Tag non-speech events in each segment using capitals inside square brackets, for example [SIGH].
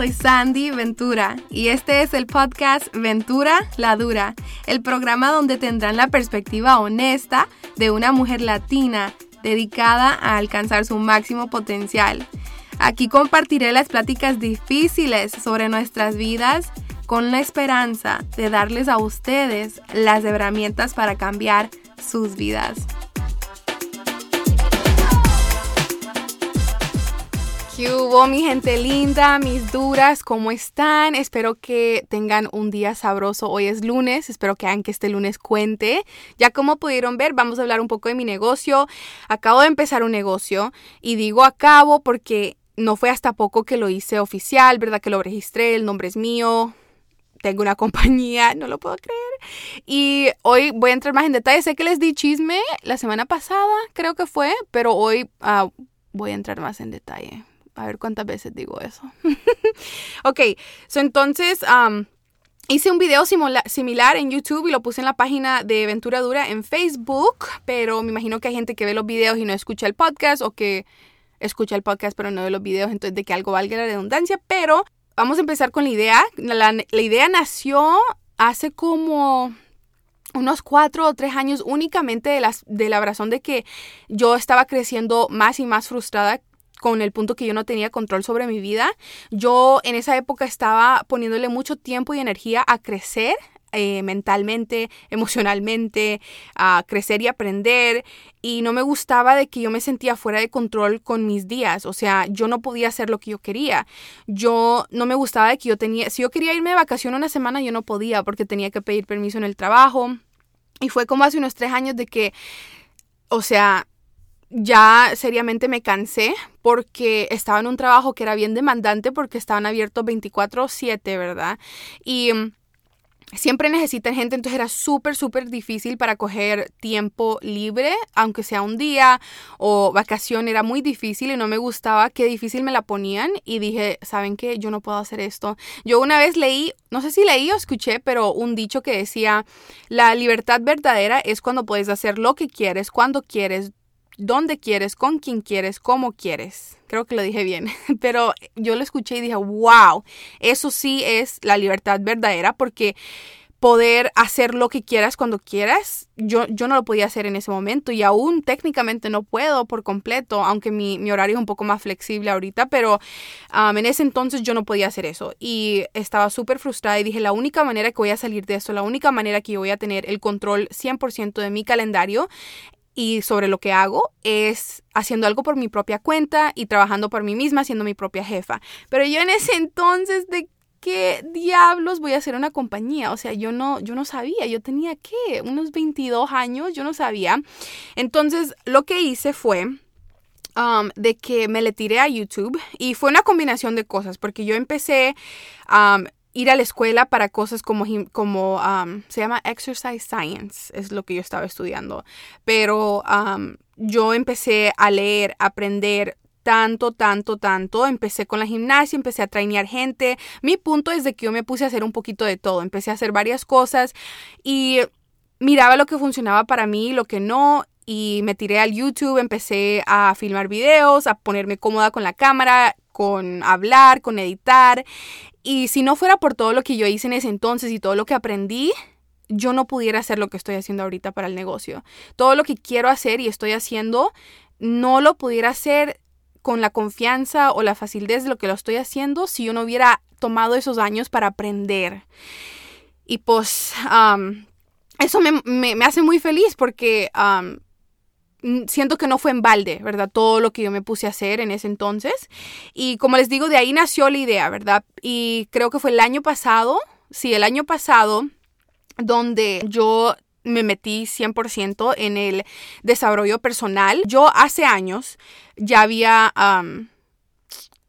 Soy Sandy Ventura y este es el podcast Ventura la Dura, el programa donde tendrán la perspectiva honesta de una mujer latina dedicada a alcanzar su máximo potencial. Aquí compartiré las pláticas difíciles sobre nuestras vidas con la esperanza de darles a ustedes las herramientas para cambiar sus vidas. ¿Qué hubo mi gente linda, mis duras? ¿Cómo están? Espero que tengan un día sabroso. Hoy es lunes, espero que hagan que este lunes cuente. Ya como pudieron ver, vamos a hablar un poco de mi negocio. Acabo de empezar un negocio y digo acabo porque no fue hasta poco que lo hice oficial, ¿verdad? Que lo registré, el nombre es mío, tengo una [LAUGHS] compañía, no lo puedo creer. Y hoy voy a entrar más en detalle. Sé que les di chisme la semana pasada, creo que fue, pero hoy ah, voy a entrar más en detalle. A ver cuántas veces digo eso. [LAUGHS] ok, so entonces hice un video similar en YouTube y lo puse en la página de Ventura Dura en Facebook, pero me imagino que hay gente que ve los videos y no escucha el podcast o que escucha el podcast pero no ve los videos, entonces de que algo valga la redundancia, pero vamos a empezar con la idea. La, idea nació hace como unos cuatro o tres años únicamente de, las, de la razón de que yo estaba creciendo más y más frustrada con el punto que yo no tenía control sobre mi vida. Yo en esa época estaba poniéndole mucho tiempo y energía a crecer, eh, mentalmente, emocionalmente, crecer y aprender. Y no me gustaba de que yo me sentía fuera de control con mis días. O sea, yo no podía hacer lo que yo quería. Yo no me gustaba de que yo tenía, si yo quería irme de vacación una semana, yo no podía porque tenía que pedir permiso en el trabajo. Y fue como hace unos tres años de que, o sea, ya seriamente me cansé porque estaba en un trabajo que era bien demandante porque estaban abiertos 24/7, ¿verdad? Y mm, siempre necesitan gente, entonces era súper, súper difícil para coger tiempo libre, aunque sea un día o vacación, era muy difícil y no me gustaba qué difícil me la ponían y dije, ¿saben qué? Yo no puedo hacer esto. Yo una vez leí, no sé si leí o escuché, pero un dicho que decía, la libertad verdadera es cuando puedes hacer lo que quieres, cuando quieres, dónde quieres, con quién quieres, cómo quieres. Creo que lo dije bien, [LAUGHS] pero yo lo escuché y dije, wow, eso sí es la libertad verdadera porque poder hacer lo que quieras cuando quieras, yo, yo no lo podía hacer en ese momento y aún técnicamente no puedo por completo, aunque mi, horario es un poco más flexible ahorita, pero um, en ese entonces yo no podía hacer eso y estaba súper frustrada y dije, la única manera que voy a salir de eso, la única manera que yo voy a tener el control 100% de mi calendario y sobre lo que hago es haciendo algo por mi propia cuenta y trabajando por mí misma, siendo mi propia jefa. Pero yo en ese entonces de qué diablos voy a hacer una compañía, o sea, yo no yo no sabía, yo tenía qué, unos 22 años, yo no sabía. Entonces, lo que hice fue um, de que me le tiré a YouTube y fue una combinación de cosas, porque yo empecé um, ir a la escuela para cosas como, como um, se llama exercise science, es lo que yo estaba estudiando. Pero um, yo empecé a leer, a aprender tanto, tanto, tanto. Empecé con la gimnasia, empecé a trainear gente. Mi punto es de que yo me puse a hacer un poquito de todo. Empecé a hacer varias cosas y miraba lo que funcionaba para mí, lo que no. Y me tiré al YouTube, empecé a filmar videos, a ponerme cómoda con la cámara, con hablar, con editar. Y si no fuera por todo lo que yo hice en ese entonces y todo lo que aprendí, yo no pudiera hacer lo que estoy haciendo ahorita para el negocio. Todo lo que quiero hacer y estoy haciendo, no lo pudiera hacer con la confianza o la facilidad de lo que lo estoy haciendo si yo no hubiera tomado esos años para aprender. Y pues eso me, hace muy feliz porque siento que no fue en balde, ¿verdad? Todo lo que yo me puse a hacer en ese entonces. Y como les digo, de ahí nació la idea, ¿verdad? Y creo que fue el año pasado, sí, el año pasado, donde yo me metí 100% en el desarrollo personal. Yo hace años ya había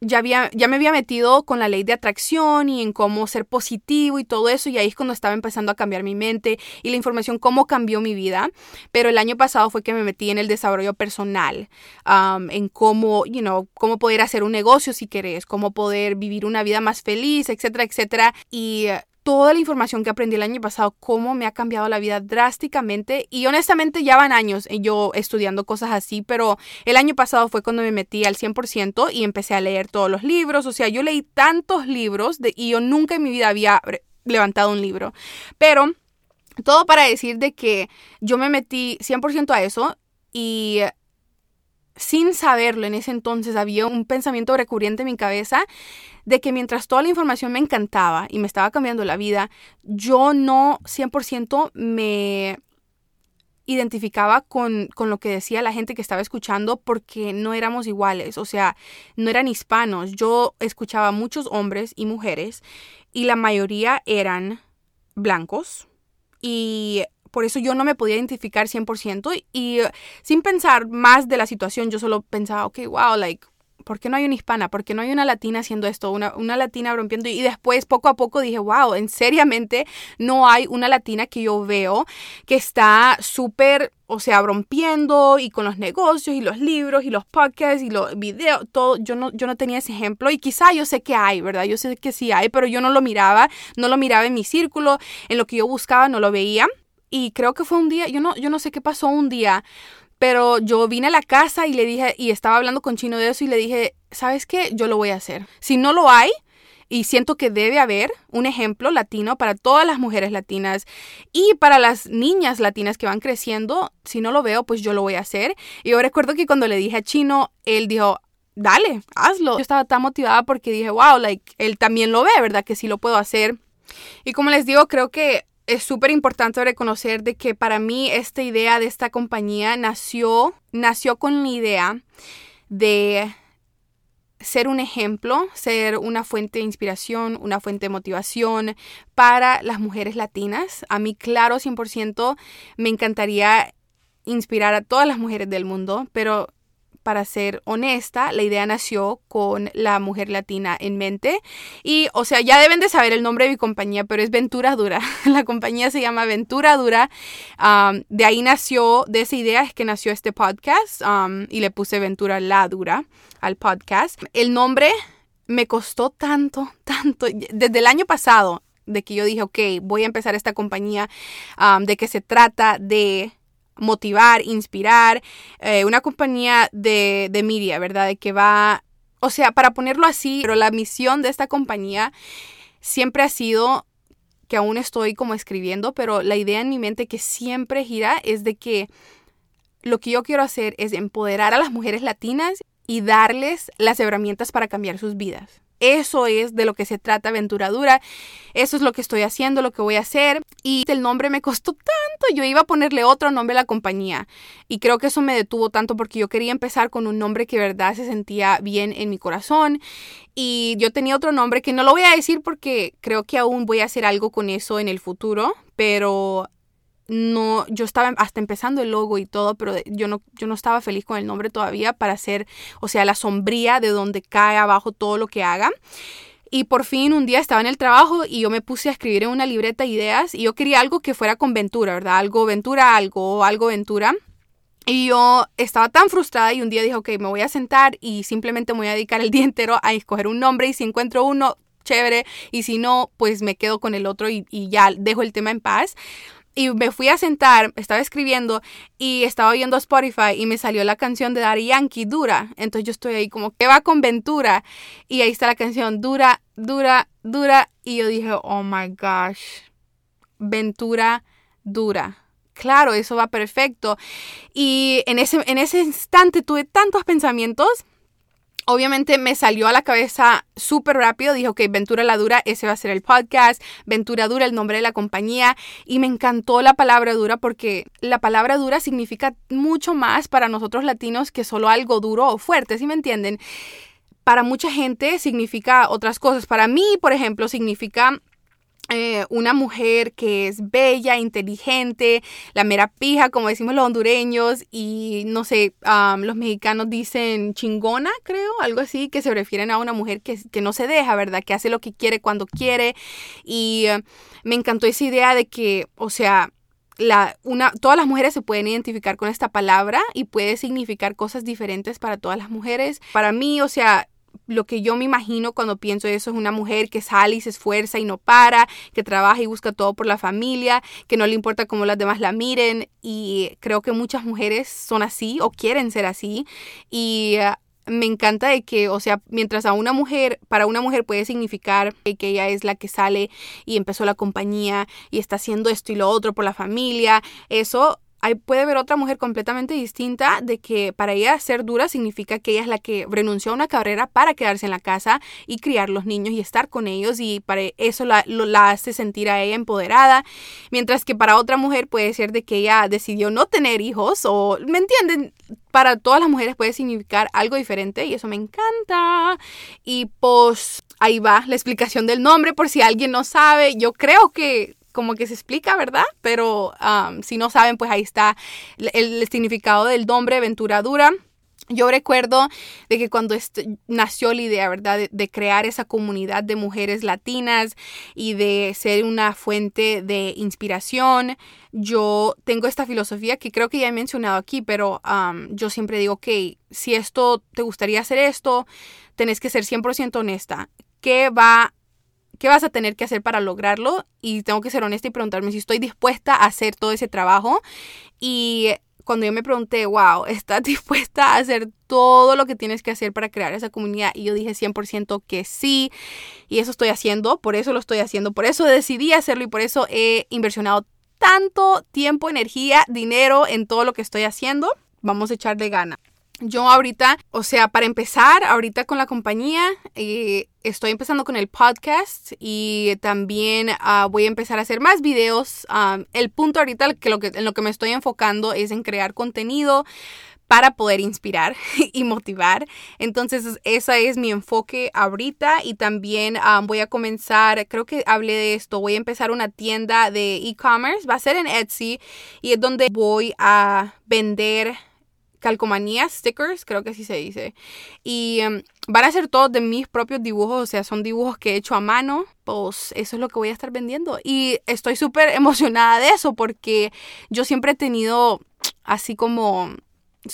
ya, había, ya me había metido con la ley de atracción y en cómo ser positivo y todo eso, y ahí es cuando estaba empezando a cambiar mi mente y la información, cómo cambió mi vida. Pero el año pasado fue que me metí en el desarrollo personal, en cómo, you know, cómo poder hacer un negocio si querés, cómo poder vivir una vida más feliz, etcétera, etcétera. Y toda la información que aprendí el año pasado, cómo me ha cambiado la vida drásticamente. Y honestamente ya van años yo estudiando cosas así, pero el año pasado fue cuando me metí al 100% y empecé a leer todos los libros. O sea, yo leí tantos libros de, y yo nunca en mi vida había levantado un libro. Pero todo para decir de que yo me metí 100% a eso y sin saberlo en ese entonces había un pensamiento recurrente en mi cabeza de que mientras toda la información me encantaba y me estaba cambiando la vida, yo no 100% me identificaba con, con, lo que decía la gente que estaba escuchando porque no éramos iguales, o sea, no eran hispanos. Yo escuchaba muchos hombres y mujeres y la mayoría eran blancos y por eso yo no me podía identificar 100% y, uh, sin pensar más de la situación, yo solo pensaba, ok, wow, like, ¿por qué no hay una hispana? ¿Por qué no hay una latina haciendo esto? Una, una latina rompiendo. Y después, poco a poco, dije, wow, en seriamente no hay una latina que yo veo que está súper, o sea, rompiendo y con los negocios y los libros y los podcasts y los videos, todo. Yo no, yo no tenía ese ejemplo y quizá yo sé que hay, ¿verdad? Yo sé que sí hay, pero yo no lo miraba, no lo miraba en mi círculo, en lo que yo buscaba, no lo veía. Y creo que fue un día, yo no, yo no sé qué pasó un día, pero yo vine a la casa y le dije, y estaba hablando con Chino de eso y le dije, ¿sabes qué? Yo lo voy a hacer. Si no lo hay, y siento que debe haber un ejemplo latino para todas las mujeres latinas y para las niñas latinas que van creciendo. Si no lo veo, pues yo lo voy a hacer. Y yo recuerdo que cuando le dije a Chino, él dijo, dale, hazlo. Yo estaba tan motivada porque dije, wow, like, él también lo ve, ¿verdad? Que sí lo puedo hacer. Y como les digo, creo que es súper importante reconocer de que para mí esta idea de esta compañía nació, nació con la idea de ser un ejemplo, ser una fuente de inspiración, una fuente de motivación para las mujeres latinas. A mí, claro, 100% me encantaría inspirar a todas las mujeres del mundo, pero para ser honesta, la idea nació con la mujer latina en mente. Y, o sea, ya deben de saber el nombre de mi compañía, pero es Ventura Dura. [LAUGHS] la compañía se llama Ventura Dura. de ahí nació, de esa idea es que nació este podcast y le puse Ventura La Dura al podcast. El nombre me costó tanto, [LAUGHS] tanto. Desde el año pasado, de que yo dije, ok, voy a empezar esta compañía, de que se trata de motivar, inspirar, eh, una compañía de, de media, ¿verdad? De que va, o sea, para ponerlo así, pero la misión de esta compañía siempre ha sido que aún estoy como escribiendo, pero la idea en mi mente que siempre gira es de que lo que yo quiero hacer es empoderar a las mujeres latinas y darles las herramientas para cambiar sus vidas. Eso es de lo que se trata Aventuradura. Eso es lo que estoy haciendo, lo que voy a hacer. Y el nombre me costó tanto. Yo iba a ponerle otro nombre a la compañía. Y creo que eso me detuvo tanto porque yo quería empezar con un nombre que verdad se sentía bien en mi corazón. Y yo tenía otro nombre que no lo voy a decir porque creo que aún voy a hacer algo con eso en el futuro. Pero no, yo estaba hasta empezando el logo y todo, pero yo no, yo no estaba feliz con el nombre todavía para hacer, o sea, la sombría de donde cae abajo todo lo que haga. Y por fin un día estaba en el trabajo y yo me puse a escribir en una libreta ideas y yo quería algo que fuera con Ventura, ¿verdad? Algo Ventura, algo, algo Ventura. Y yo estaba tan frustrada y un día dije, ok, me voy a sentar y simplemente me voy a dedicar el día entero a escoger un nombre y si encuentro uno, chévere, y si no, pues me quedo con el otro y, y ya dejo el tema en paz. Y me fui a sentar, estaba escribiendo y estaba oyendo Spotify y me salió la canción de Daddy Yankee, Dura. Entonces yo estoy ahí como, ¿qué va con Ventura? Y ahí está la canción, Dura, Dura, Dura. Y yo dije, oh my gosh, Ventura, Dura. Claro, eso va perfecto. Y en ese, en ese instante tuve tantos pensamientos obviamente me salió a la cabeza súper rápido, dijo que Ventura la Dura, ese va a ser el podcast, Ventura Dura, el nombre de la compañía, y me encantó la palabra dura porque la palabra dura significa mucho más para nosotros latinos que solo algo duro o fuerte, ¿sí me entienden? Para mucha gente significa otras cosas. Para mí, por ejemplo, significa eh, una mujer que es bella, inteligente, la mera pija, como decimos los hondureños, y no sé, los mexicanos dicen chingona, creo, algo así, que se refieren a una mujer que, que no se deja, ¿verdad? Que hace lo que quiere cuando quiere. Y eh, me encantó esa idea de que, o sea, la, una, todas las mujeres se pueden identificar con esta palabra y puede significar cosas diferentes para todas las mujeres. Para mí, o sea, lo que yo me imagino cuando pienso eso es una mujer que sale y se esfuerza y no para, que trabaja y busca todo por la familia, que no le importa cómo las demás la miren. Y creo que muchas mujeres son así o quieren ser así. Y eh, me encanta de que, o sea, mientras a una mujer, para una mujer puede significar que ella es la que sale y empezó la compañía y está haciendo esto y lo otro por la familia, eso Puede ver otra mujer completamente distinta de que para ella ser dura significa que ella es la que renunció a una carrera para quedarse en la casa y criar los niños y estar con ellos y para eso la, la hace sentir a ella empoderada, mientras que para otra mujer puede ser de que ella decidió no tener hijos o, ¿me entienden? Para todas las mujeres puede significar algo diferente y eso me encanta. Y pues ahí va la explicación del nombre por si alguien no sabe. Yo creo que como que se explica, ¿verdad? Pero um, si no saben, pues ahí está el, significado del nombre Venturadura. Yo recuerdo de que cuando nació la idea, ¿verdad? De, crear esa comunidad de mujeres latinas y de ser una fuente de inspiración, yo tengo esta filosofía que creo que ya he mencionado aquí, pero um, yo siempre digo, ok, si esto te gustaría hacer esto, tenés que ser 100% honesta. ¿Qué va qué vas a tener que hacer para lograrlo y tengo que ser honesta y preguntarme si estoy dispuesta a hacer todo ese trabajo y cuando yo me pregunté, wow, ¿estás [LAUGHS] dispuesta a hacer todo lo que tienes que hacer para crear esa comunidad? Y yo dije 100% que sí. Y eso estoy haciendo, por eso lo estoy haciendo, por eso decidí hacerlo y por eso he inversionado tanto tiempo, energía, dinero en todo lo que estoy haciendo. Vamos a echarle gana. Yo ahorita, o sea, para empezar, ahorita con la compañía, eh, estoy empezando con el podcast y también ah, voy a empezar a hacer más videos. El punto ahorita que lo que, en lo que me estoy enfocando es en crear contenido para poder inspirar [LAUGHS] y motivar. Entonces, ese es mi enfoque ahorita y también voy a comenzar, creo que hablé de esto, voy a empezar una tienda de e-commerce, va a ser en Etsy y es donde voy a vender calcomanías, stickers, creo que así se dice. Y em, van a ser todos de mis propios dibujos, o sea, son dibujos que he hecho a mano, pues eso es lo que voy a estar vendiendo. Y estoy súper [LAUGHS] emocionada de eso porque yo siempre he tenido así como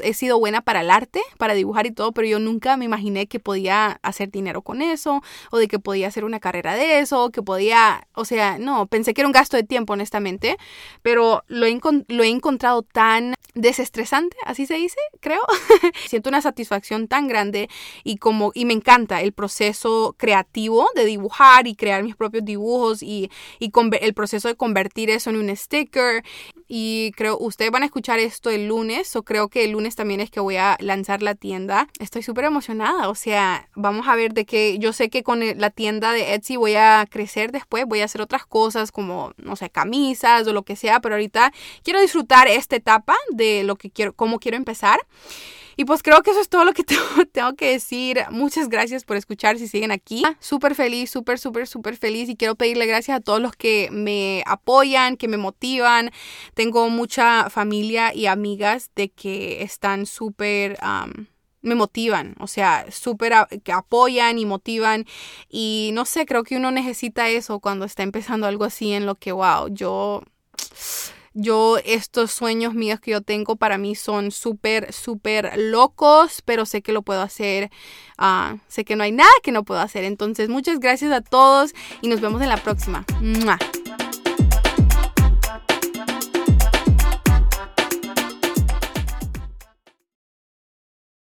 he sido buena para el arte, para dibujar y todo, pero yo nunca me imaginé que podía hacer dinero con eso, o de que podía hacer una carrera de eso, que podía, o sea, no, pensé que era un gasto de tiempo, honestamente, pero lo he, lo he encontrado tan desestresante, así se dice, creo. [LAUGHS] Siento una satisfacción tan grande y como, y me encanta el proceso creativo de dibujar y crear mis propios dibujos y, y el proceso de convertir eso en un sticker. Y creo, ustedes van a escuchar esto el lunes, o creo que el lunes también es que voy a lanzar la tienda. Estoy súper emocionada, o sea, vamos a ver de qué, yo sé que con la tienda de Etsy voy a crecer después, voy a hacer otras cosas como, no sé, camisas o lo que sea, pero ahorita quiero disfrutar esta etapa de lo que quiero, cómo quiero empezar. Y pues creo que eso es todo lo que [LAUGHS] tengo, que decir. Muchas gracias por escuchar si siguen aquí. Súper feliz, súper, súper, súper feliz. Y quiero pedirle gracias a todos los que me apoyan, que me motivan. Tengo mucha familia y amigas de que están súper... me motivan, o sea, súper que apoyan y motivan y no sé, creo que uno necesita eso cuando está empezando algo así en lo que, wow, yo yo, estos sueños míos que yo tengo para mí son súper, súper locos, pero sé que lo puedo hacer. Ah, sé que no hay nada que no puedo hacer. Entonces, muchas gracias a todos y nos vemos en la próxima.